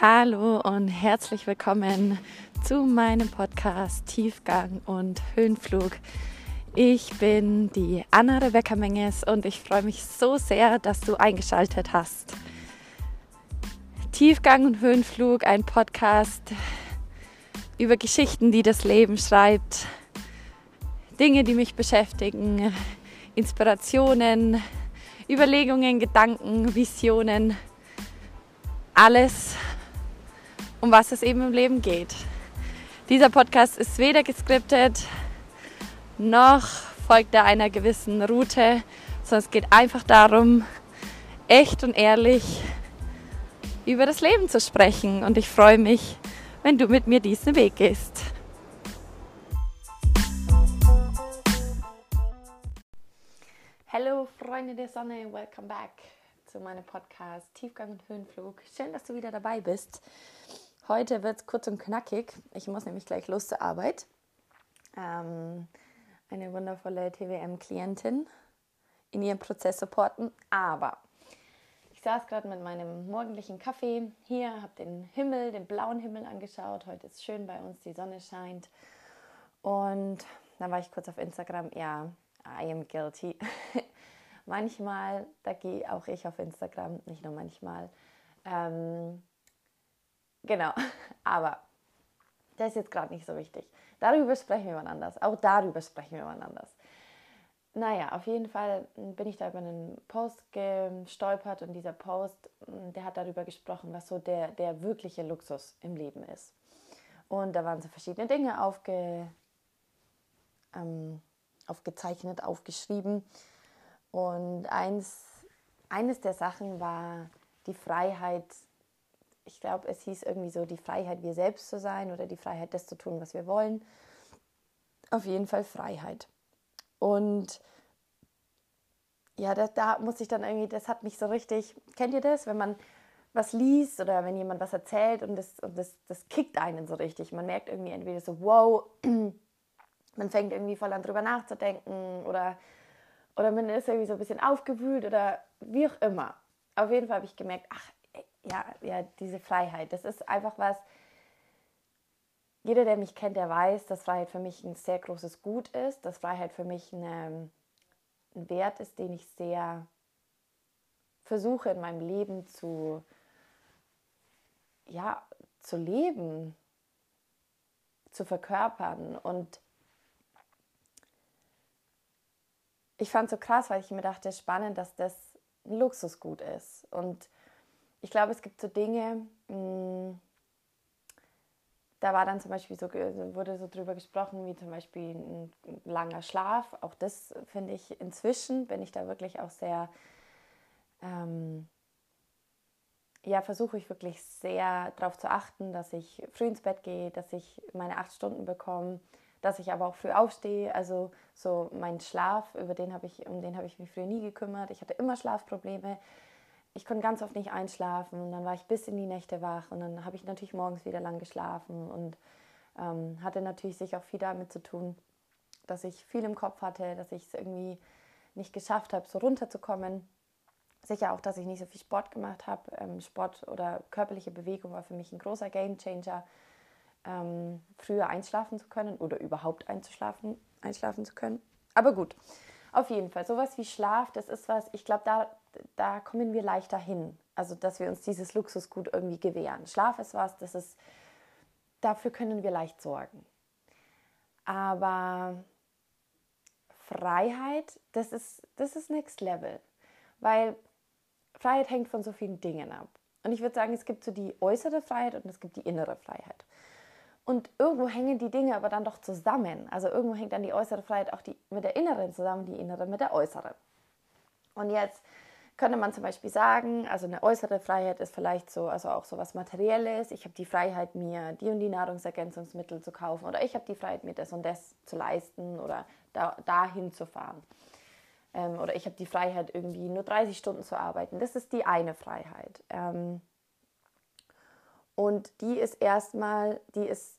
Hallo und herzlich willkommen zu meinem Podcast Tiefgang und Höhenflug. Ich bin die Anna Rebecca Menges und ich freue mich so sehr, dass du eingeschaltet hast. Tiefgang und Höhenflug, ein Podcast über Geschichten, die das Leben schreibt, Dinge, die mich beschäftigen, Inspirationen, Überlegungen, Gedanken, Visionen, alles, um was es eben im Leben geht. Dieser Podcast ist weder geskriptet, noch folgt er einer gewissen Route, sondern es geht einfach darum, echt und ehrlich über das Leben zu sprechen. Und ich freue mich, wenn du mit mir diesen Weg gehst. Hallo Freunde der Sonne, welcome back zu meinem Podcast Tiefgang und Höhenflug. Schön, dass du wieder dabei bist. Heute wird es kurz und knackig. Ich muss nämlich gleich los zur Arbeit. Ähm, eine wundervolle TWM-Klientin in ihrem Prozess supporten. Aber ich saß gerade mit meinem morgendlichen Kaffee hier, habe den Himmel, den blauen Himmel angeschaut. Heute ist schön bei uns, die Sonne scheint. Und dann war ich kurz auf Instagram. Ja, I am guilty. manchmal, da gehe auch ich auf Instagram, nicht nur manchmal. Ähm, genau, aber das ist jetzt gerade nicht so wichtig. Darüber sprechen wir mal anders. Auch darüber sprechen wir mal anders. Naja, auf jeden Fall bin ich da über einen Post gestolpert und dieser Post, der hat darüber gesprochen, was so der, der wirkliche Luxus im Leben ist. Und da waren so verschiedene Dinge aufge, ähm, aufgezeichnet, aufgeschrieben. Und eins, eines der Sachen war die Freiheit, ich glaube, es hieß irgendwie so, die Freiheit, wir selbst zu sein oder die Freiheit, das zu tun, was wir wollen. Auf jeden Fall Freiheit. Und ja, da, da muss ich dann irgendwie, das hat mich so richtig, kennt ihr das, wenn man was liest oder wenn jemand was erzählt und das, und das, das kickt einen so richtig. Man merkt irgendwie entweder so, wow, man fängt irgendwie voll an drüber nachzudenken oder, oder man ist irgendwie so ein bisschen aufgewühlt oder wie auch immer. Auf jeden Fall habe ich gemerkt, ach, ja, ja, diese Freiheit, das ist einfach was, jeder, der mich kennt, der weiß, dass Freiheit für mich ein sehr großes Gut ist, dass Freiheit für mich eine, ein Wert ist, den ich sehr versuche in meinem Leben zu, ja, zu leben, zu verkörpern. Und ich fand es so krass, weil ich mir dachte, spannend, dass das ein Luxusgut ist. Und ich glaube, es gibt so Dinge, mh, mm, da war dann zum Beispiel so, wurde so drüber gesprochen, wie zum Beispiel ein langer Schlaf. Auch das finde ich inzwischen, bin ich da wirklich auch sehr, ähm, ja, versuche ich wirklich sehr darauf zu achten, dass ich früh ins Bett gehe, dass ich meine acht Stunden bekomme, dass ich aber auch früh aufstehe. Also so mein Schlaf, über den habe ich, um den habe ich mich früher nie gekümmert. Ich hatte immer Schlafprobleme ich konnte ganz oft nicht einschlafen und dann war ich bis in die Nächte wach und dann habe ich natürlich morgens wieder lang geschlafen und ähm, hatte natürlich sicher auch viel damit zu tun, dass ich viel im Kopf hatte, dass ich es irgendwie nicht geschafft habe, so runterzukommen. Sicher auch, dass ich nicht so viel Sport gemacht habe. Ähm, Sport oder körperliche Bewegung war für mich ein großer Gamechanger, ähm, früher einschlafen zu können oder überhaupt einzuschlafen, einschlafen zu können. Aber gut, auf jeden Fall, sowas wie Schlaf, das ist was, ich glaube, da, da kommen wir leichter hin. Also, dass wir uns dieses Luxusgut irgendwie gewähren. Schlaf ist was, das ist, dafür können wir leicht sorgen. Aber Freiheit, das ist, das ist Next Level. Weil Freiheit hängt von so vielen Dingen ab. Und ich würde sagen, es gibt so die äußere Freiheit und es gibt die innere Freiheit. Und irgendwo hängen die Dinge aber dann doch zusammen. Also irgendwo hängt dann die äußere Freiheit auch die, mit der inneren zusammen, die innere mit der äußeren. Und jetzt könnte man zum Beispiel sagen, also eine äußere Freiheit ist vielleicht so, also auch so was Materielles. Ich habe die Freiheit, mir die und die Nahrungsergänzungsmittel zu kaufen oder ich habe die Freiheit, mir das und das zu leisten oder da, dahin zu fahren. Ähm, oder ich habe die Freiheit, irgendwie nur 30 Stunden zu arbeiten. Das ist die eine Freiheit. Ähm, und die ist erstmal, die ist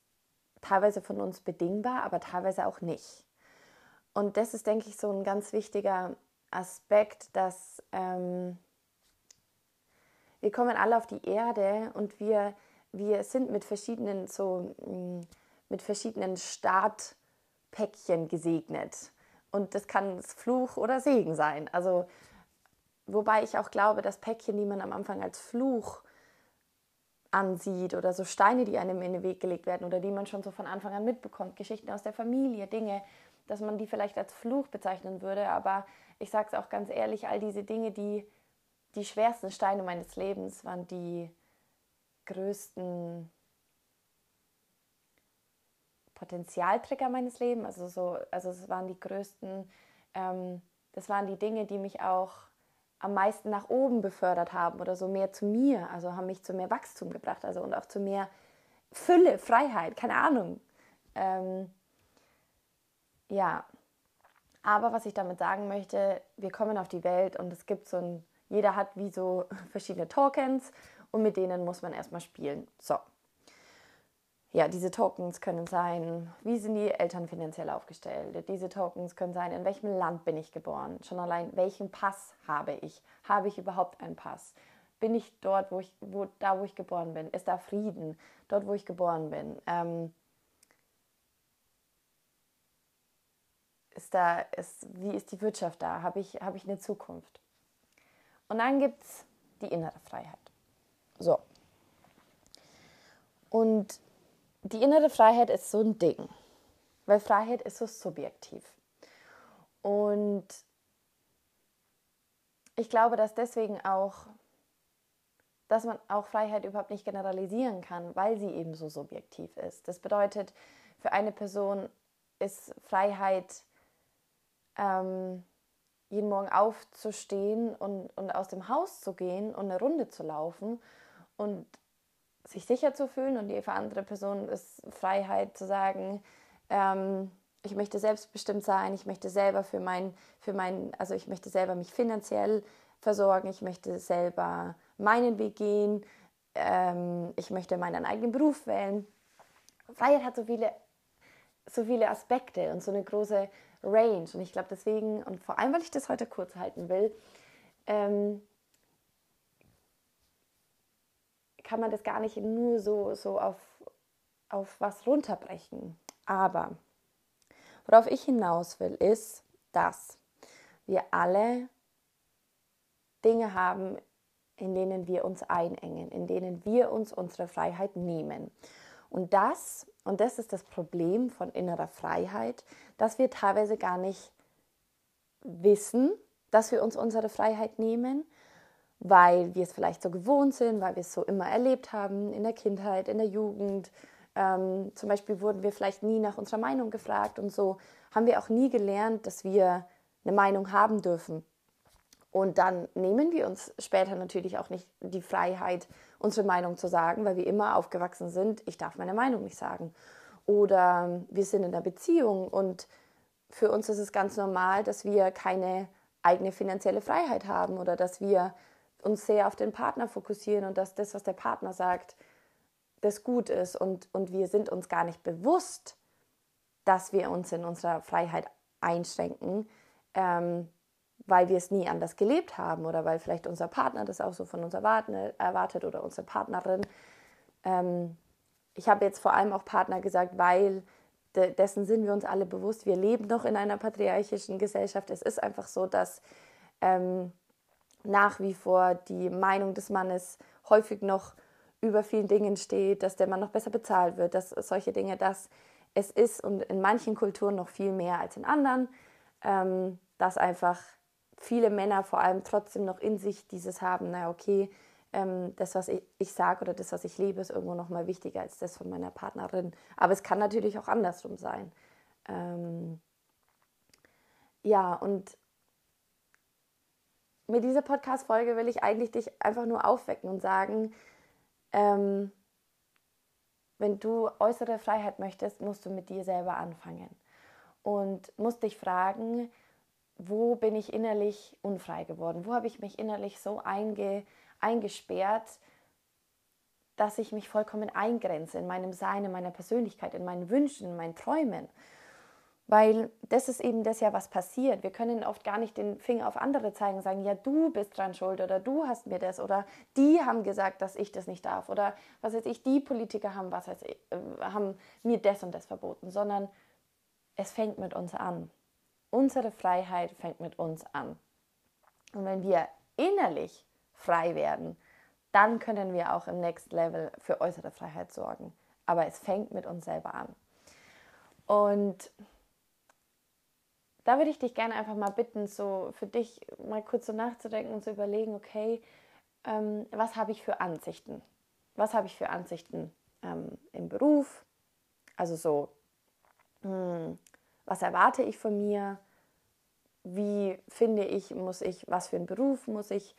teilweise von uns bedingbar, aber teilweise auch nicht. Und das ist, denke ich, so ein ganz wichtiger Aspekt, dass ähm, wir kommen alle auf die Erde und wir wir sind mit verschiedenen so mm, mit verschiedenen Startpäckchen gesegnet. Und das kann Fluch oder Segen sein. Also, wobei ich auch glaube, dass Päckchen, die man am Anfang als Fluch ansieht oder so Steine, die einem in den Weg gelegt werden oder die man schon so von Anfang an mitbekommt, Geschichten aus der Familie, Dinge, dass man die vielleicht als Fluch bezeichnen würde. Aber ich sage es auch ganz ehrlich, all diese Dinge, die die schwersten Steine meines Lebens waren die größten Potenzialtrigger meines Lebens. Also so, also es waren die größten, ähm, das waren die Dinge, die mich auch am meisten nach oben befördert haben oder so mehr zu mir, also haben mich zu mehr Wachstum gebracht, also und auch zu mehr Fülle, Freiheit, keine Ahnung. Ähm, ja, aber was ich damit sagen möchte, wir kommen auf die Welt und es gibt so ein, jeder hat wie so verschiedene Tokens und mit denen muss man erstmal spielen. So, ja, diese Tokens können sein, wie sind die Eltern finanziell aufgestellt? Diese Tokens können sein, in welchem Land bin ich geboren? Schon allein, welchen Pass habe ich? Habe ich überhaupt einen Pass? Bin ich dort, wo ich, wo, da wo ich geboren bin? Ist da Frieden, dort wo ich geboren bin? Ähm, ist da, ist, wie ist die Wirtschaft da? Habe ich, habe ich eine Zukunft? Und dann gibt es die innere Freiheit. So. Und die innere Freiheit ist so ein Ding, weil Freiheit ist so subjektiv. Und ich glaube, dass deswegen auch, dass man auch Freiheit überhaupt nicht generalisieren kann, weil sie eben so subjektiv ist. Das bedeutet, für eine Person ist Freiheit, ähm, jeden Morgen aufzustehen und, und aus dem Haus zu gehen und eine Runde zu laufen und sich sicher zu fühlen und die andere Person ist Freiheit zu sagen, ähm, ich möchte selbstbestimmt sein, ich möchte selber für mein, für mein, also ich möchte selber mich finanziell versorgen, ich möchte selber meinen Weg gehen, ähm, ich möchte meinen eigenen Beruf wählen. Freiheit hat so viele, so viele Aspekte und so eine große Range. Und ich glaube deswegen, und vor allem, weil ich das heute kurz halten will, ähm, kann man das gar nicht nur so, so auf, auf was runterbrechen. Aber worauf ich hinaus will, ist, dass wir alle Dinge haben, in denen wir uns einengen, in denen wir uns unsere Freiheit nehmen. Und das, und das ist das Problem von innerer Freiheit, dass wir teilweise gar nicht wissen, dass wir uns unsere Freiheit nehmen weil wir es vielleicht so gewohnt sind, weil wir es so immer erlebt haben in der Kindheit, in der Jugend. Ähm, zum Beispiel wurden wir vielleicht nie nach unserer Meinung gefragt und so haben wir auch nie gelernt, dass wir eine Meinung haben dürfen. Und dann nehmen wir uns später natürlich auch nicht die Freiheit, unsere Meinung zu sagen, weil wir immer aufgewachsen sind, ich darf meine Meinung nicht sagen. Oder wir sind in einer Beziehung und für uns ist es ganz normal, dass wir keine eigene finanzielle Freiheit haben oder dass wir uns sehr auf den Partner fokussieren und dass das, was der Partner sagt, das gut ist und, und wir sind uns gar nicht bewusst, dass wir uns in unserer Freiheit einschränken, ähm, weil wir es nie anders gelebt haben oder weil vielleicht unser Partner das auch so von uns erwartet oder unsere Partnerin. Ähm, ich habe jetzt vor allem auch Partner gesagt, weil de dessen sind wir uns alle bewusst. Wir leben noch in einer patriarchischen Gesellschaft. Es ist einfach so, dass ähm, nach wie vor die Meinung des Mannes häufig noch über vielen Dingen steht, dass der Mann noch besser bezahlt wird, dass solche Dinge, dass es ist und in manchen Kulturen noch viel mehr als in anderen, ähm, dass einfach viele Männer vor allem trotzdem noch in sich dieses haben, na okay, ähm, das, was ich, ich sage oder das, was ich lebe, ist irgendwo noch mal wichtiger als das von meiner Partnerin. Aber es kann natürlich auch andersrum sein. Ähm, ja, und mit dieser Podcast-Folge will ich eigentlich dich einfach nur aufwecken und sagen, ähm, wenn du äußere Freiheit möchtest, musst du mit dir selber anfangen und musst dich fragen, wo bin ich innerlich unfrei geworden? Wo habe ich mich innerlich so einge, eingesperrt, dass ich mich vollkommen eingrenze in meinem Sein, in meiner Persönlichkeit, in meinen Wünschen, in meinen Träumen? Weil das ist eben das ja, was passiert. Wir können oft gar nicht den Finger auf andere zeigen sagen, ja, du bist dran schuld oder du hast mir das oder die haben gesagt, dass ich das nicht darf oder was weiß ich, die Politiker haben, was weiß ich, äh, haben mir das und das verboten, sondern es fängt mit uns an. Unsere Freiheit fängt mit uns an. Und wenn wir innerlich frei werden, dann können wir auch im Next Level für äußere Freiheit sorgen. Aber es fängt mit uns selber an. Und da würde ich dich gerne einfach mal bitten, so für dich mal kurz so nachzudenken und zu überlegen, okay, ähm, was habe ich für Ansichten? Was habe ich für Ansichten ähm, im Beruf? Also so, hm, was erwarte ich von mir? Wie finde ich, muss ich, was für einen Beruf muss ich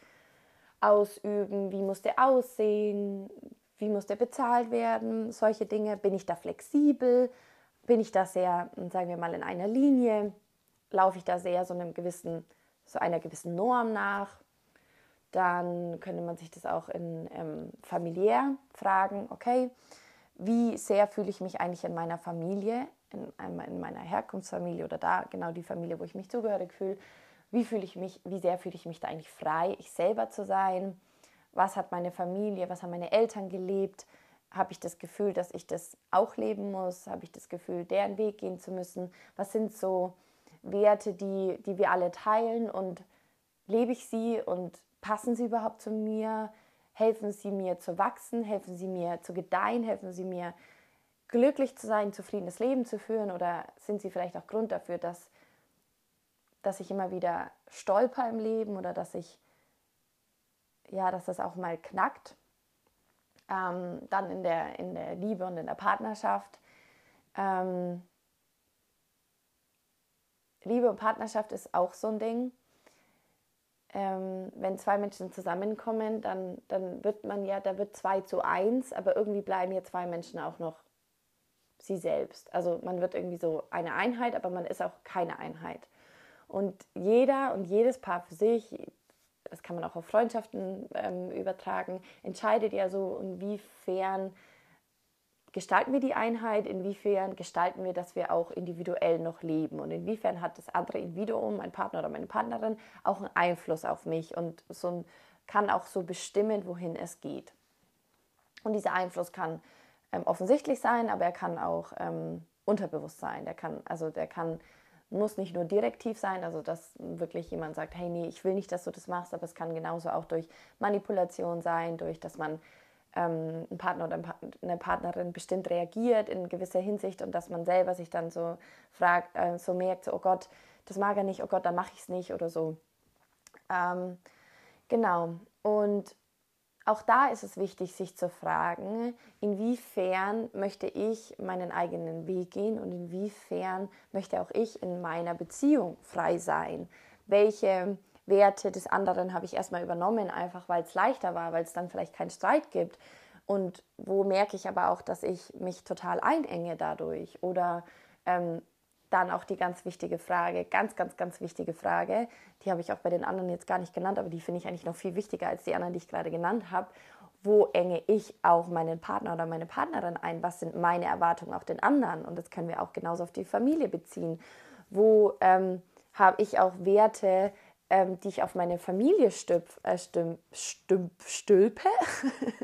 ausüben? Wie muss der aussehen? Wie muss der bezahlt werden? Solche Dinge. Bin ich da flexibel? Bin ich da sehr, sagen wir mal, in einer Linie? Laufe ich da sehr so einem gewissen, so einer gewissen Norm nach. Dann könnte man sich das auch in ähm, familiär fragen, okay, wie sehr fühle ich mich eigentlich in meiner Familie, in, in meiner Herkunftsfamilie oder da genau die Familie, wo ich mich zugehörig fühle, wie fühle ich mich, wie sehr fühle ich mich da eigentlich frei, ich selber zu sein, was hat meine Familie, was haben meine Eltern gelebt, habe ich das Gefühl, dass ich das auch leben muss, habe ich das Gefühl, deren Weg gehen zu müssen, was sind so Werte, die, die wir alle teilen und lebe ich sie und passen sie überhaupt zu mir? Helfen sie mir zu wachsen? Helfen sie mir zu gedeihen? Helfen sie mir glücklich zu sein, zufriedenes Leben zu führen? Oder sind sie vielleicht auch Grund dafür, dass, dass ich immer wieder stolper im Leben oder dass ich, ja, dass das auch mal knackt? Ähm, dann in der, in der Liebe und in der Partnerschaft. Ähm, Liebe und Partnerschaft ist auch so ein Ding. Ähm, wenn zwei Menschen zusammenkommen, dann, dann wird man ja, da wird zwei zu eins, aber irgendwie bleiben ja zwei Menschen auch noch sie selbst. Also man wird irgendwie so eine Einheit, aber man ist auch keine Einheit. Und jeder und jedes Paar für sich, das kann man auch auf Freundschaften ähm, übertragen, entscheidet ja so, inwiefern gestalten wir die Einheit, inwiefern gestalten wir, dass wir auch individuell noch leben und inwiefern hat das andere Individuum, mein Partner oder meine Partnerin, auch einen Einfluss auf mich und so ein, kann auch so bestimmen, wohin es geht. Und dieser Einfluss kann ähm, offensichtlich sein, aber er kann auch ähm, unterbewusst sein. Der kann, also der kann, muss nicht nur direktiv sein, also dass wirklich jemand sagt, hey, nee, ich will nicht, dass du das machst, aber es kann genauso auch durch Manipulation sein, durch, dass man ähm, ein Partner oder eine Partnerin bestimmt reagiert in gewisser Hinsicht und dass man selber sich dann so fragt, äh, so merkt, so, oh Gott, das mag er nicht, oh Gott, da mache ich es nicht oder so. Ähm, genau. Und auch da ist es wichtig, sich zu fragen, inwiefern möchte ich meinen eigenen Weg gehen und inwiefern möchte auch ich in meiner Beziehung frei sein. Welche Werte des anderen habe ich erstmal übernommen, einfach weil es leichter war, weil es dann vielleicht keinen Streit gibt. Und wo merke ich aber auch, dass ich mich total einenge dadurch? Oder ähm, dann auch die ganz wichtige Frage, ganz, ganz, ganz wichtige Frage, die habe ich auch bei den anderen jetzt gar nicht genannt, aber die finde ich eigentlich noch viel wichtiger als die anderen, die ich gerade genannt habe. Wo enge ich auch meinen Partner oder meine Partnerin ein? Was sind meine Erwartungen auf den anderen? Und das können wir auch genauso auf die Familie beziehen. Wo ähm, habe ich auch Werte, ähm, die ich auf meine Familie stülp, äh, stülp, stülp, stülpe,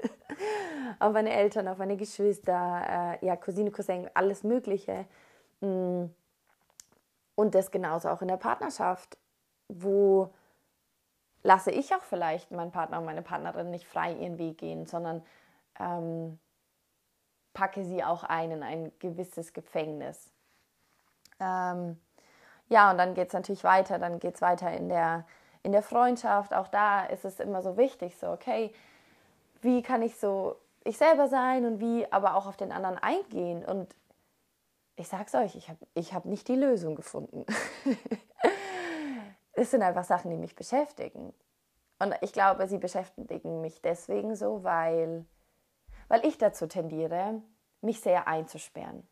auf meine Eltern, auf meine Geschwister, äh, ja, Cousine, Cousin, alles Mögliche. Mm. Und das genauso auch in der Partnerschaft, wo lasse ich auch vielleicht meinen Partner und meine Partnerin nicht frei ihren Weg gehen, sondern ähm, packe sie auch ein in ein gewisses Gefängnis. Ähm, ja, und dann geht es natürlich weiter, dann geht es weiter in der, in der Freundschaft. Auch da ist es immer so wichtig, so, okay, wie kann ich so ich selber sein und wie aber auch auf den anderen eingehen. Und ich sag's euch, ich habe ich hab nicht die Lösung gefunden. es sind einfach Sachen, die mich beschäftigen. Und ich glaube, sie beschäftigen mich deswegen so, weil, weil ich dazu tendiere, mich sehr einzusperren.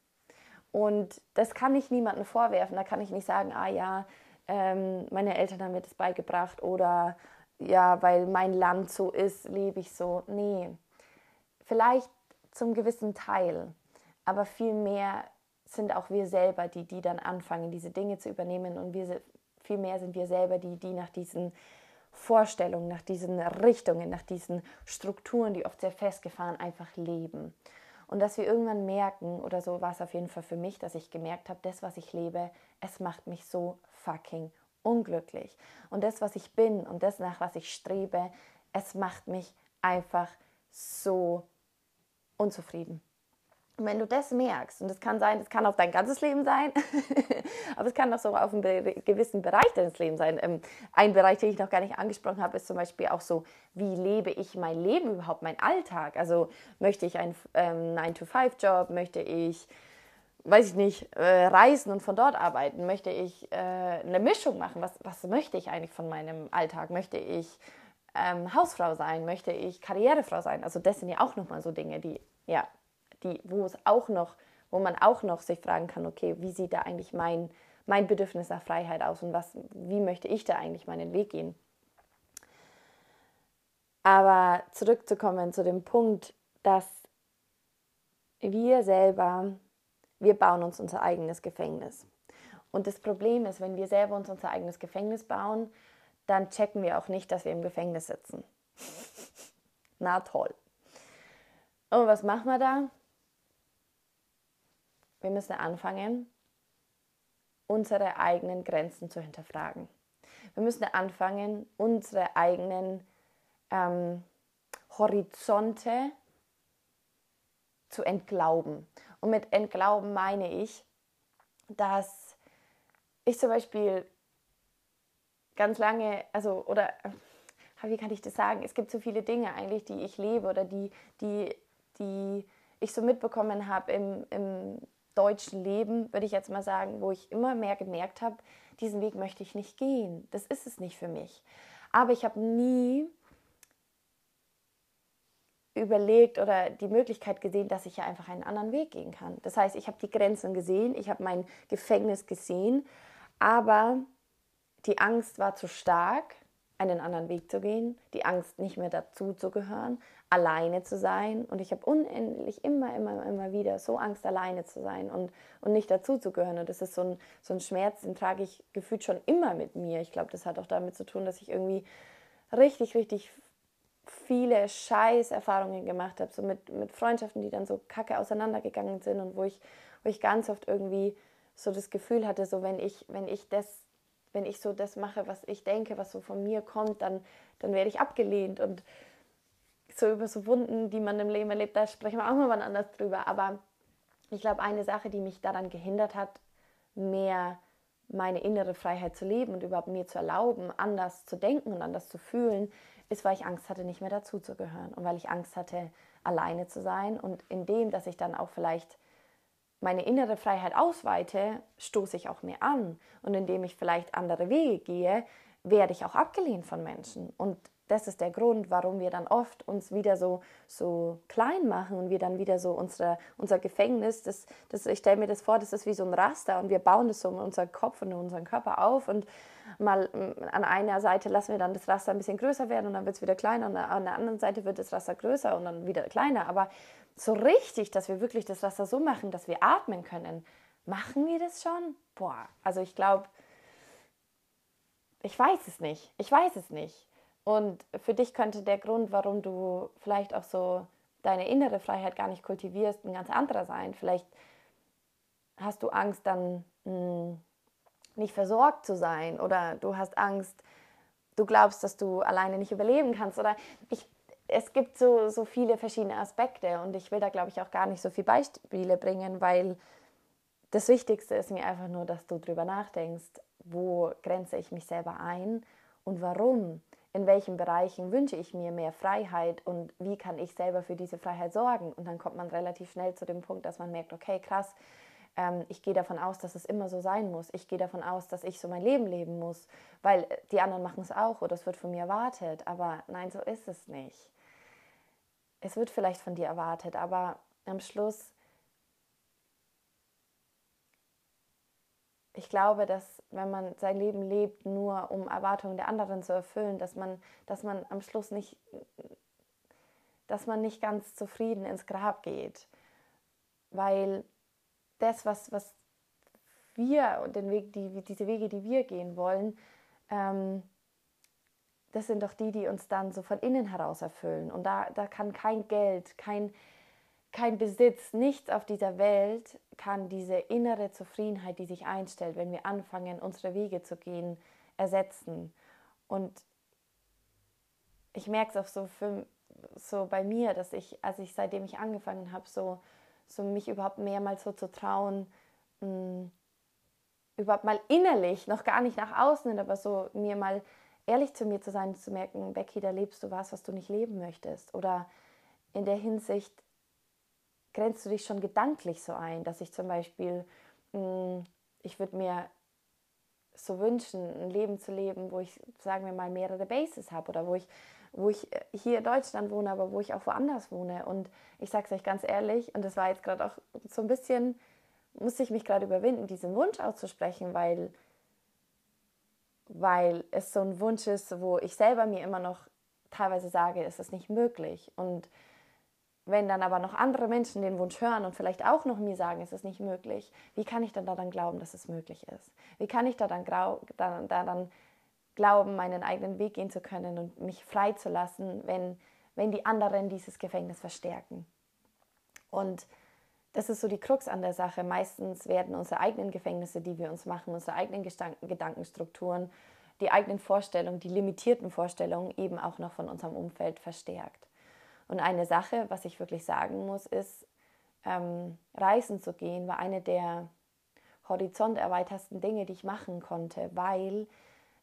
Und das kann ich niemandem vorwerfen. Da kann ich nicht sagen, ah ja, ähm, meine Eltern haben mir das beigebracht oder ja, weil mein Land so ist, lebe ich so. Nee, vielleicht zum gewissen Teil, aber vielmehr sind auch wir selber, die, die dann anfangen, diese Dinge zu übernehmen und wir vielmehr sind wir selber die, die nach diesen Vorstellungen, nach diesen Richtungen, nach diesen Strukturen, die oft sehr festgefahren, einfach leben. Und dass wir irgendwann merken, oder so war es auf jeden Fall für mich, dass ich gemerkt habe, das, was ich lebe, es macht mich so fucking unglücklich. Und das, was ich bin und das, nach was ich strebe, es macht mich einfach so unzufrieden. Und wenn du das merkst, und das kann sein, das kann auf dein ganzes Leben sein, aber es kann auch so auf einen gewissen Bereich deines Lebens sein. Ähm, ein Bereich, den ich noch gar nicht angesprochen habe, ist zum Beispiel auch so, wie lebe ich mein Leben überhaupt, mein Alltag? Also möchte ich einen ähm, 9-to-5-Job, möchte ich, weiß ich nicht, äh, reisen und von dort arbeiten, möchte ich äh, eine Mischung machen? Was, was möchte ich eigentlich von meinem Alltag? Möchte ich ähm, Hausfrau sein? Möchte ich Karrierefrau sein? Also das sind ja auch nochmal so Dinge, die, ja, die, wo es auch noch, wo man auch noch sich fragen kann, okay, wie sieht da eigentlich mein, mein Bedürfnis nach Freiheit aus und was, wie möchte ich da eigentlich meinen Weg gehen? Aber zurückzukommen zu dem Punkt, dass wir selber, wir bauen uns unser eigenes Gefängnis. Und das Problem ist, wenn wir selber uns unser eigenes Gefängnis bauen, dann checken wir auch nicht, dass wir im Gefängnis sitzen. Na toll. Und was machen wir da? Wir müssen anfangen, unsere eigenen Grenzen zu hinterfragen. Wir müssen anfangen, unsere eigenen ähm, Horizonte zu entglauben. Und mit entglauben meine ich, dass ich zum Beispiel ganz lange, also, oder wie kann ich das sagen? Es gibt so viele Dinge eigentlich, die ich lebe oder die, die, die ich so mitbekommen habe im, im deutschen Leben, würde ich jetzt mal sagen, wo ich immer mehr gemerkt habe, diesen Weg möchte ich nicht gehen. Das ist es nicht für mich. Aber ich habe nie überlegt oder die Möglichkeit gesehen, dass ich ja einfach einen anderen Weg gehen kann. Das heißt, ich habe die Grenzen gesehen, ich habe mein Gefängnis gesehen, aber die Angst war zu stark, einen anderen Weg zu gehen, die Angst, nicht mehr dazu zu gehören, alleine zu sein. Und ich habe unendlich immer, immer, immer wieder so Angst, alleine zu sein und, und nicht dazu zu gehören. Und das ist so ein, so ein Schmerz, den trage ich gefühlt schon immer mit mir. Ich glaube, das hat auch damit zu tun, dass ich irgendwie richtig, richtig viele Scheißerfahrungen gemacht habe, so mit, mit Freundschaften, die dann so kacke auseinandergegangen sind und wo ich, wo ich ganz oft irgendwie so das Gefühl hatte, so wenn ich, wenn ich das wenn ich so das mache, was ich denke, was so von mir kommt, dann, dann werde ich abgelehnt. Und so über so Wunden, die man im Leben erlebt, da sprechen wir auch mal wann anders drüber. Aber ich glaube, eine Sache, die mich daran gehindert hat, mehr meine innere Freiheit zu leben und überhaupt mir zu erlauben, anders zu denken und anders zu fühlen, ist, weil ich Angst hatte, nicht mehr dazuzugehören und weil ich Angst hatte, alleine zu sein und in dem, dass ich dann auch vielleicht meine innere Freiheit ausweite, stoße ich auch mehr an. Und indem ich vielleicht andere Wege gehe, werde ich auch abgelehnt von Menschen. Und das ist der Grund, warum wir dann oft uns wieder so, so klein machen und wir dann wieder so unsere, unser Gefängnis, das, das, ich stelle mir das vor, das ist wie so ein Raster und wir bauen das so in unseren Kopf und in unseren Körper auf und mal mm, an einer Seite lassen wir dann das Raster ein bisschen größer werden und dann wird es wieder kleiner und an der anderen Seite wird das Raster größer und dann wieder kleiner. Aber so richtig, dass wir wirklich das Wasser so machen, dass wir atmen können, machen wir das schon? Boah, also ich glaube, ich weiß es nicht. Ich weiß es nicht. Und für dich könnte der Grund, warum du vielleicht auch so deine innere Freiheit gar nicht kultivierst, ein ganz anderer sein. Vielleicht hast du Angst, dann mh, hm, nicht versorgt zu sein oder du hast Angst, du glaubst, dass du alleine nicht überleben kannst oder ich es gibt so, so viele verschiedene Aspekte und ich will da, glaube ich, auch gar nicht so viele Beispiele bringen, weil das Wichtigste ist mir einfach nur, dass du drüber nachdenkst, wo grenze ich mich selber ein und warum, in welchen Bereichen wünsche ich mir mehr Freiheit und wie kann ich selber für diese Freiheit sorgen. Und dann kommt man relativ schnell zu dem Punkt, dass man merkt, okay, krass, ähm, ich gehe davon aus, dass es immer so sein muss. Ich gehe davon aus, dass ich so mein Leben leben muss, weil die anderen machen es auch oder es wird von mir erwartet. Aber nein, so ist es nicht es wird vielleicht von dir erwartet, aber am Schluss, ich glaube, dass wenn man sein Leben lebt, nur um Erwartungen der anderen zu erfüllen, dass man, dass man am Schluss nicht, dass man nicht ganz zufrieden ins Grab geht. Weil das, was, was wir, den Weg, die, diese Wege, die wir gehen wollen, ähm, das sind doch die, die uns dann so von innen heraus erfüllen. Und da, da kann kein Geld, kein, kein Besitz, nichts auf dieser Welt kann diese innere Zufriedenheit, die sich einstellt, wenn wir anfangen, unsere Wege zu gehen, ersetzen. Und ich merke es auch so, für, so bei mir, dass ich, als ich seitdem ich angefangen habe, so, so mich überhaupt mehrmals so zu trauen, mh, überhaupt mal innerlich, noch gar nicht nach außen, aber so mir mal ehrlich zu mir zu sein, zu merken, Becky, da lebst du was, was du nicht leben möchtest. Oder in der Hinsicht grenzt du dich schon gedanklich so ein, dass ich zum Beispiel, mh, hm, ich würde mir so wünschen, ein Leben zu leben, wo ich, sagen wir mal, mehrere Bases habe oder wo ich, wo ich hier in Deutschland wohne, aber wo ich auch woanders wohne. Und ich sage es euch ganz ehrlich, und das war jetzt gerade auch so ein bisschen, musste ich mich gerade überwinden, diesen Wunsch auszusprechen, weil weil es so ein Wunsch ist, wo ich selber mir immer noch teilweise sage, ist das nicht möglich. Und wenn dann aber noch andere Menschen den Wunsch hören und vielleicht auch noch mir sagen, es ist nicht möglich, wie kann ich dann daran glauben, dass es möglich ist? Wie kann ich da dann, da, da dann glauben, meinen eigenen Weg gehen zu können und mich frei zu lassen, wenn, wenn die anderen dieses Gefängnis verstärken? Und das ist so die Krux an der Sache. Meistens werden unsere eigenen Gefängnisse, die wir uns machen, unsere eigenen Gedankenstrukturen, die eigenen Vorstellungen, die limitierten Vorstellungen eben auch noch von unserem Umfeld verstärkt. Und eine Sache, was ich wirklich sagen muss, ist, ähm, reisen zu gehen, war eine der horizonterweitersten Dinge, die ich machen konnte, weil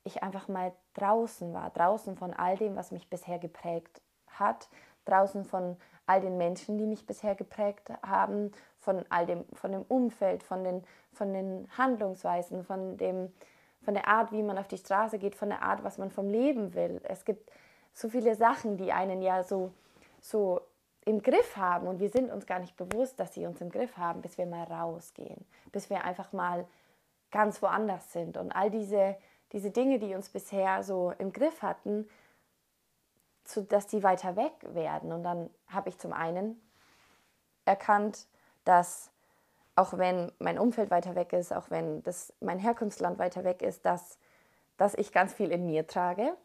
ich einfach mal draußen war, draußen von all dem, was mich bisher geprägt hat, draußen von all den Menschen, die mich bisher geprägt haben, von all dem, von dem Umfeld, von den, von den Handlungsweisen, von, dem, von der Art, wie man auf die Straße geht, von der Art, was man vom Leben will. Es gibt so viele Sachen, die einen ja so, so im Griff haben und wir sind uns gar nicht bewusst, dass sie uns im Griff haben, bis wir mal rausgehen, bis wir einfach mal ganz woanders sind. Und all diese, diese Dinge, die uns bisher so im Griff hatten, zu, dass die weiter weg werden. Und dann habe ich zum einen erkannt, dass auch wenn mein Umfeld weiter weg ist, auch wenn das, mein Herkunftsland weiter weg ist, dass, dass ich ganz viel in mir trage.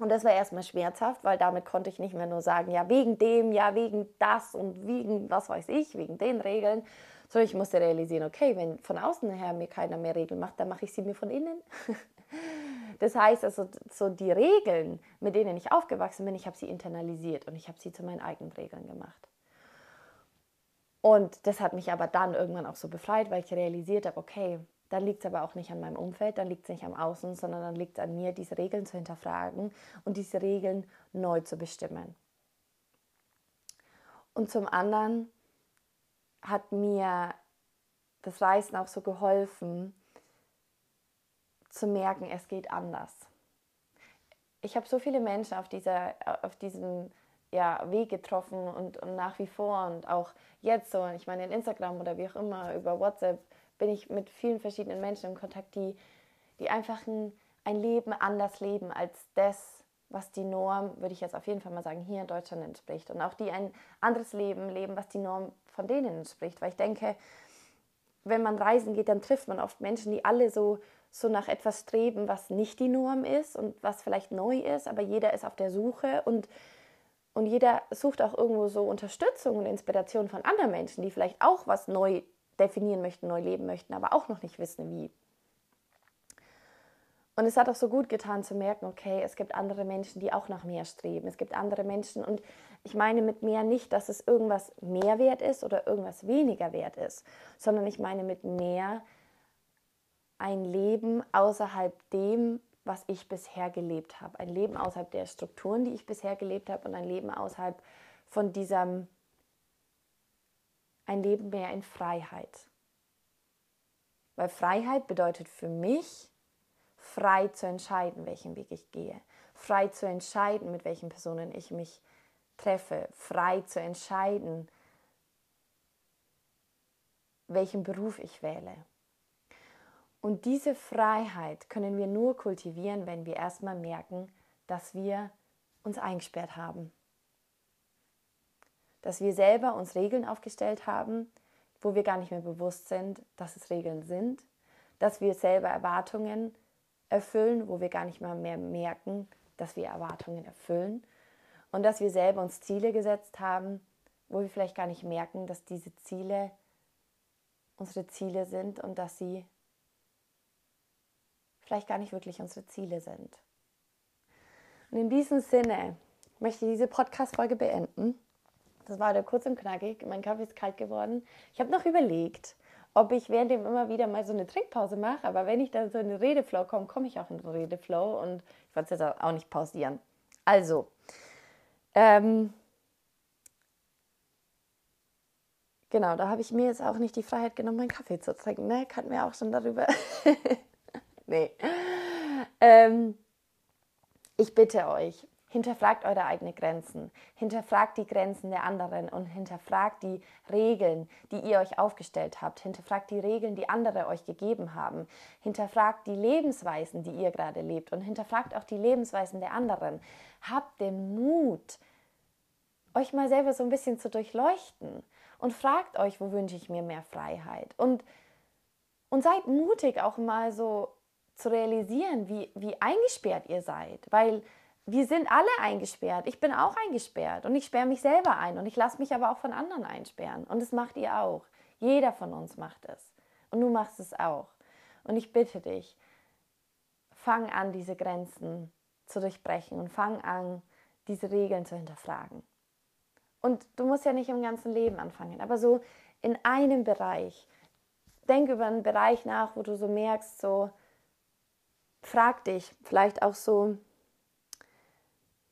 Und das war erstmal schmerzhaft, weil damit konnte ich nicht mehr nur sagen, ja, wegen dem, ja, wegen das und wegen, was weiß ich, wegen den Regeln. Sondern ich musste realisieren, okay, wenn von außen her mir keiner mehr Regeln macht, dann mache ich sie mir von innen. Das heißt also, so die Regeln, mit denen ich aufgewachsen bin, ich habe sie internalisiert und ich habe sie zu meinen eigenen Regeln gemacht. Und das hat mich aber dann irgendwann auch so befreit, weil ich realisiert habe, okay, dann liegt es aber auch nicht an meinem Umfeld, dann liegt es nicht am Außen, sondern dann liegt es an mir, diese Regeln zu hinterfragen und diese Regeln neu zu bestimmen. Und zum anderen hat mir das Reisen auch so geholfen, zu merken, es geht anders. Ich habe so viele Menschen auf, dieser, auf diesem ja, Weg getroffen und, und nach wie vor und auch jetzt so, ich meine in Instagram oder wie auch immer, über WhatsApp bin ich mit vielen verschiedenen Menschen in Kontakt, die, die einfach ein, ein Leben anders leben als das, was die Norm, würde ich jetzt auf jeden Fall mal sagen, hier in Deutschland entspricht. Und auch die ein anderes Leben leben, was die Norm von denen entspricht. Weil ich denke, wenn man reisen geht, dann trifft man oft Menschen, die alle so so nach etwas streben, was nicht die Norm ist und was vielleicht neu ist, aber jeder ist auf der Suche und, und jeder sucht auch irgendwo so Unterstützung und Inspiration von anderen Menschen, die vielleicht auch was neu definieren möchten, neu leben möchten, aber auch noch nicht wissen, wie. Und es hat auch so gut getan zu merken, okay, es gibt andere Menschen, die auch nach mehr streben. Es gibt andere Menschen und ich meine mit mehr nicht, dass es irgendwas mehr wert ist oder irgendwas weniger wert ist, sondern ich meine mit mehr, ein Leben außerhalb dem, was ich bisher gelebt habe. Ein Leben außerhalb der Strukturen, die ich bisher gelebt habe und ein Leben außerhalb von diesem, ein Leben mehr in Freiheit. Weil Freiheit bedeutet für mich, frei zu entscheiden, welchen Weg ich gehe. Frei zu entscheiden, mit welchen Personen ich mich treffe. Frei zu entscheiden, welchen Beruf ich wähle. Und diese Freiheit können wir nur kultivieren, wenn wir erstmal merken, dass wir uns eingesperrt haben. Dass wir selber uns Regeln aufgestellt haben, wo wir gar nicht mehr bewusst sind, dass es Regeln sind, dass wir selber Erwartungen erfüllen, wo wir gar nicht mal mehr merken, dass wir Erwartungen erfüllen und dass wir selber uns Ziele gesetzt haben, wo wir vielleicht gar nicht merken, dass diese Ziele unsere Ziele sind und dass sie vielleicht gar nicht wirklich unsere Ziele sind. Und in diesem Sinne möchte ich diese Podcast-Folge beenden. Das war der kurz und knackig. Mein Kaffee ist kalt geworden. Ich habe noch überlegt, ob ich während dem immer wieder mal so eine Trinkpause mache. Aber wenn ich dann so in den Redeflow komme, komme ich auch in den Redeflow und ich wollte es jetzt auch nicht pausieren. Also, ähm, genau, da habe ich mir jetzt auch nicht die Freiheit genommen, meinen Kaffee zu trinken. Ne? Kannten wir auch schon darüber. nee. Ähm, ich bitte euch, hinterfragt eure eigenen Grenzen, hinterfragt die Grenzen der anderen und hinterfragt die Regeln, die ihr euch aufgestellt habt, hinterfragt die Regeln, die andere euch gegeben haben, hinterfragt die Lebensweisen, die ihr gerade lebt. Und hinterfragt auch die Lebensweisen der anderen. Habt den Mut, euch mal selber so ein bisschen zu durchleuchten. Und fragt euch, wo wünsche ich mir mehr Freiheit? Und und seid mutig auch mal so zu realisieren, wie, wie eingesperrt ihr seid, weil wir sind alle eingesperrt. Ich bin auch eingesperrt und ich sperre mich selber ein und ich lasse mich aber auch von anderen einsperren. Und das macht ihr auch. Jeder von uns macht es. Und du machst es auch. Und ich bitte dich, fang an, diese Grenzen zu durchbrechen und fang an, diese Regeln zu hinterfragen. Und du musst ja nicht im ganzen Leben anfangen, aber so in einem Bereich. Denk über einen Bereich nach, wo du so merkst, so, frag dich vielleicht auch so,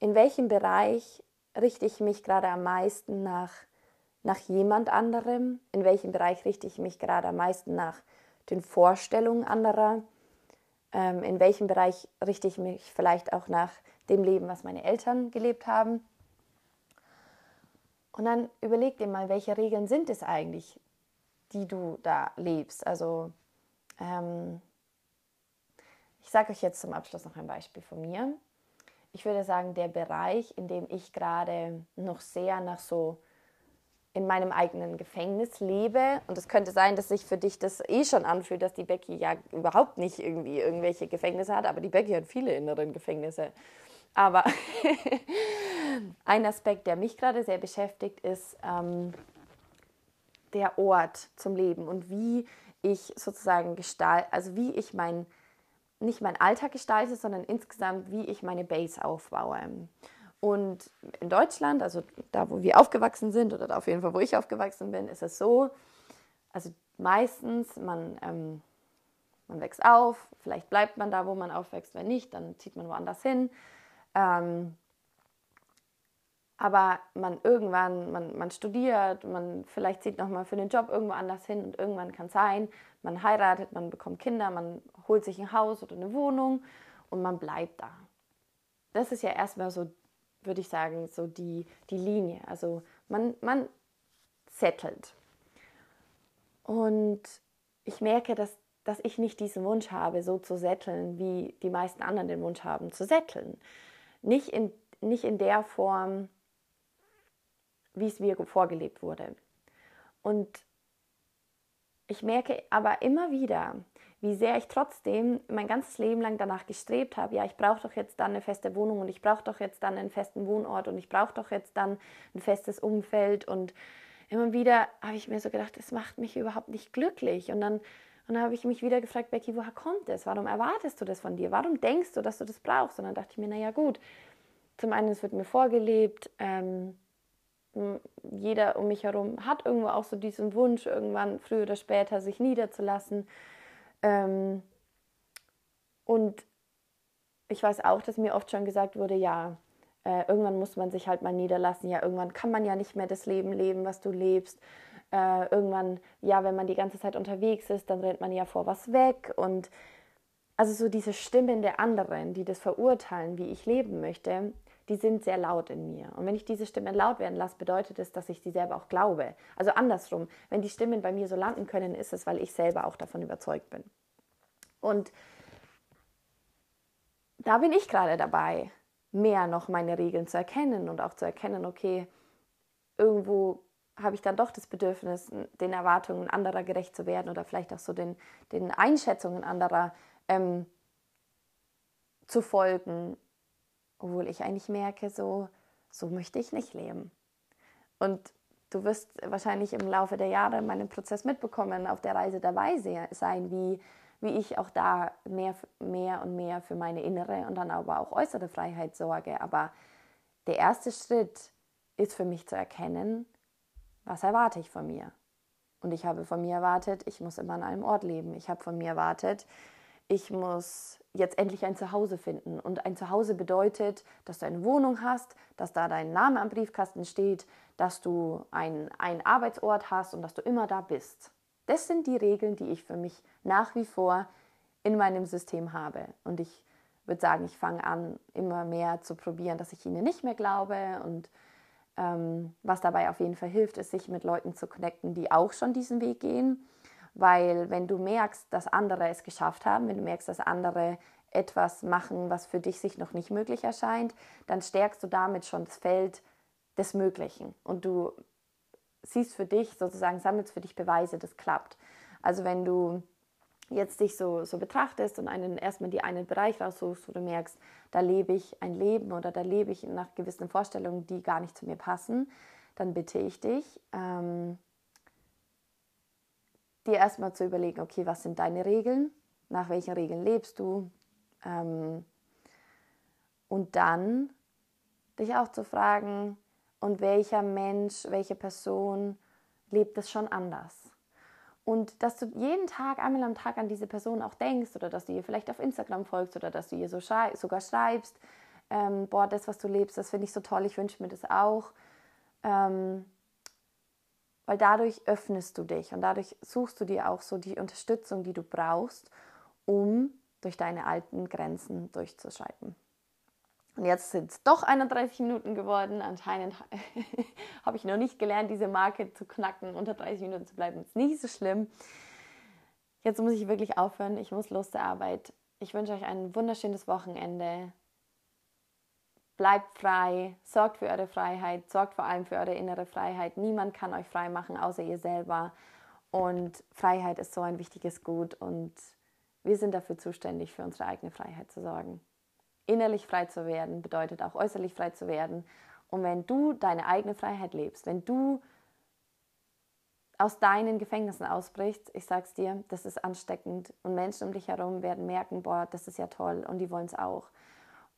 in welchem Bereich richte ich mich gerade am meisten nach, nach jemand anderem? In welchem Bereich richte ich mich gerade am meisten nach den Vorstellungen anderer? Ähm, in welchem Bereich richte ich mich vielleicht auch nach dem Leben, was meine Eltern gelebt haben? Und dann überleg dir mal, welche Regeln sind es eigentlich, die du da lebst? Also ähm, ich sage euch jetzt zum Abschluss noch ein Beispiel von mir. Ich würde sagen, der Bereich, in dem ich gerade noch sehr nach so in meinem eigenen Gefängnis lebe. Und es könnte sein, dass sich für dich das eh schon anfühlt, dass die Becky ja überhaupt nicht irgendwie irgendwelche Gefängnisse hat, aber die Becky hat viele inneren Gefängnisse. Aber ein Aspekt, der mich gerade sehr beschäftigt, ist ähm, der Ort zum Leben und wie ich sozusagen gestalt, also wie ich mein nicht mein Alltag gestalte, sondern insgesamt, wie ich meine Base aufbaue. Und in Deutschland, also da, wo wir aufgewachsen sind, oder da auf jeden Fall, wo ich aufgewachsen bin, ist es so, also meistens, man, ähm, man wächst auf, vielleicht bleibt man da, wo man aufwächst, wenn nicht, dann zieht man woanders hin. Ähm, aber man irgendwann, man, man studiert, man vielleicht zieht nochmal für den Job irgendwo anders hin und irgendwann kann es sein, man heiratet, man bekommt Kinder, man holt sich ein Haus oder eine Wohnung und man bleibt da. Das ist ja erstmal so, würde ich sagen, so die, die Linie. Also man, man settelt. Und ich merke, dass, dass ich nicht diesen Wunsch habe, so zu setteln, wie die meisten anderen den Wunsch haben, zu setteln. Nicht in, nicht in der Form, wie es mir vorgelebt wurde. Und ich merke aber immer wieder, wie sehr ich trotzdem mein ganzes Leben lang danach gestrebt habe, ja, ich brauche doch jetzt dann eine feste Wohnung und ich brauche doch jetzt dann einen festen Wohnort und ich brauche doch jetzt dann ein festes Umfeld und immer wieder habe ich mir so gedacht, es macht mich überhaupt nicht glücklich und dann und dann habe ich mich wieder gefragt, Becky, woher kommt es? Warum erwartest du das von dir? Warum denkst du, dass du das brauchst? Und dann dachte ich mir, naja gut, zum einen, es wird mir vorgelebt, ähm, jeder um mich herum hat irgendwo auch so diesen Wunsch, irgendwann früher oder später sich niederzulassen. Ähm, und ich weiß auch, dass mir oft schon gesagt wurde, ja, äh, irgendwann muss man sich halt mal niederlassen, ja, irgendwann kann man ja nicht mehr das Leben leben, was du lebst. Äh, irgendwann, ja, wenn man die ganze Zeit unterwegs ist, dann rennt man ja vor was weg. Und also so diese Stimmen der anderen, die das verurteilen, wie ich leben möchte, die sind sehr laut in mir. Und wenn ich diese Stimmen laut werden lasse, bedeutet es, dass ich sie selber auch glaube. Also andersrum, wenn die Stimmen bei mir so landen können, ist es, weil ich selber auch davon überzeugt bin. Und da bin ich gerade dabei, mehr noch meine Regeln zu erkennen und auch zu erkennen, okay, irgendwo habe ich dann doch das Bedürfnis, den Erwartungen anderer gerecht zu werden oder vielleicht auch so den, den Einschätzungen anderer ähm, zu folgen, obwohl ich eigentlich merke, so, so möchte ich nicht leben. Und du wirst wahrscheinlich im Laufe der Jahre meinen Prozess mitbekommen, auf der Reise dabei sein, wie, wie ich auch da mehr, mehr und mehr für meine innere und dann aber auch äußere Freiheit sorge. Aber der erste Schritt ist für mich zu erkennen, was erwarte ich von mir. Und ich habe von mir erwartet, ich muss immer an einem Ort leben. Ich habe von mir erwartet, ich muss jetzt endlich ein Zuhause finden. Und ein Zuhause bedeutet, dass du eine Wohnung hast, dass da dein Name am Briefkasten steht, dass du einen Arbeitsort hast und dass du immer da bist. Das sind die Regeln, die ich für mich nach wie vor in meinem System habe. Und ich würde sagen, ich fange an, immer mehr zu probieren, dass ich ihnen nicht mehr glaube. Und ähm, was dabei auf jeden Fall hilft, ist, sich mit Leuten zu connecten, die auch schon diesen Weg gehen weil wenn du merkst, dass andere es geschafft haben, wenn du merkst, dass andere etwas machen, was für dich sich noch nicht möglich erscheint, dann stärkst du damit schon das Feld des Möglichen. Und du siehst für dich sozusagen, sammelst für dich Beweise, das klappt. Also wenn du jetzt dich so, so betrachtest und einen, erstmal die einen Bereich raussuchst, wo du merkst, da lebe ich ein Leben oder da lebe ich nach gewissen Vorstellungen, die gar nicht zu mir passen, dann bitte ich dich, ähm, dir erstmal zu überlegen, okay, was sind deine Regeln? Nach welchen Regeln lebst du? Ähm, und dann dich auch zu fragen, und welcher Mensch, welche Person lebt es schon anders? Und dass du jeden Tag, einmal am Tag an diese Person auch denkst oder dass du ihr vielleicht auf Instagram folgst oder dass du ihr so schrei sogar schreibst, ähm, boah, das, was du lebst, das finde ich so toll, ich wünsche mir das auch. Ähm, weil dadurch öffnest du dich und dadurch suchst du dir auch so die Unterstützung, die du brauchst, um durch deine alten Grenzen durchzuschreiten. Und jetzt sind es doch 31 Minuten geworden. Anscheinend habe ich noch nicht gelernt, diese Marke zu knacken. Unter 30 Minuten zu bleiben ist nicht so schlimm. Jetzt muss ich wirklich aufhören. Ich muss los zur Arbeit. Ich wünsche euch ein wunderschönes Wochenende. Bleibt frei, sorgt für eure Freiheit, sorgt vor allem für eure innere Freiheit. Niemand kann euch frei machen, außer ihr selber. Und Freiheit ist so ein wichtiges Gut und wir sind dafür zuständig, für unsere eigene Freiheit zu sorgen. Innerlich frei zu werden bedeutet auch äußerlich frei zu werden. Und wenn du deine eigene Freiheit lebst, wenn du aus deinen Gefängnissen ausbrichst, ich sag's dir, das ist ansteckend und Menschen um dich herum werden merken, boah, das ist ja toll und die wollen es auch.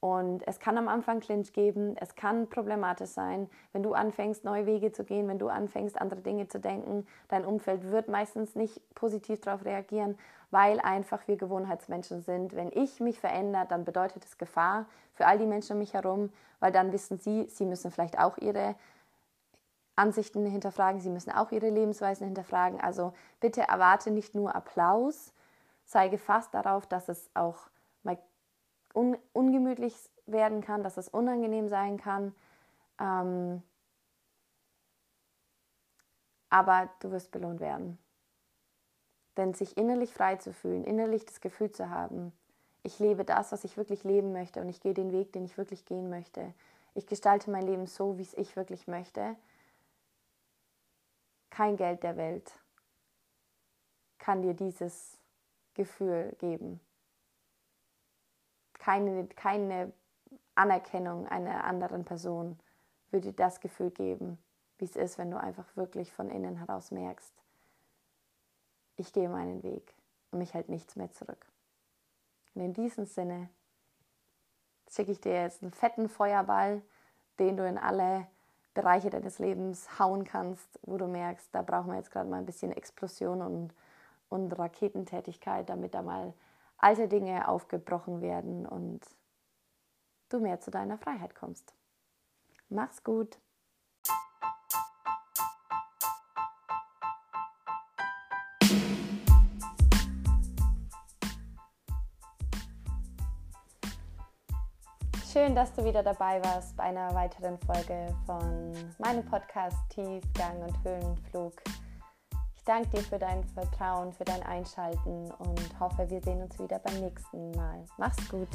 Und es kann am Anfang Clinch geben, es kann problematisch sein, wenn du anfängst, neue Wege zu gehen, wenn du anfängst, andere Dinge zu denken. Dein Umfeld wird meistens nicht positiv darauf reagieren, weil einfach wir Gewohnheitsmenschen sind. Wenn ich mich verändere, dann bedeutet es Gefahr für all die Menschen um mich herum, weil dann wissen sie, sie müssen vielleicht auch ihre Ansichten hinterfragen, sie müssen auch ihre Lebensweisen hinterfragen. Also bitte erwarte nicht nur Applaus, sei gefasst darauf, dass es auch un ungemütlich werden kann, dass es unangenehm sein kann. Ähm, aber du wirst belohnt werden. Denn sich innerlich frei zu fühlen, innerlich das Gefühl zu haben, ich lebe das, was ich wirklich leben möchte und ich gehe den Weg, den ich wirklich gehen möchte. Ich gestalte mein Leben so, wie es ich wirklich möchte. Kein Geld der Welt kann dir dieses Gefühl geben keine, keine Anerkennung einer anderen Person würde das Gefühl geben, wie es ist, wenn du einfach wirklich von innen heraus merkst, ich gehe meinen Weg und mich hält nichts mehr zurück. Und in diesem Sinne schicke ich dir jetzt einen fetten Feuerball, den du in alle Bereiche deines Lebens hauen kannst, wo du merkst, da brauchen wir jetzt gerade mal ein bisschen Explosion und, und Raketentätigkeit, damit da mal alte Dinge aufgebrochen werden und du mehr zu deiner Freiheit kommst. Mach's gut! Schön, dass du wieder dabei warst bei einer weiteren Folge von meinem Podcast Tiefgang und Höhenflug danke dir für dein Vertrauen, für dein Einschalten und hoffe, wir sehen uns wieder beim nächsten Mal. Mach's gut.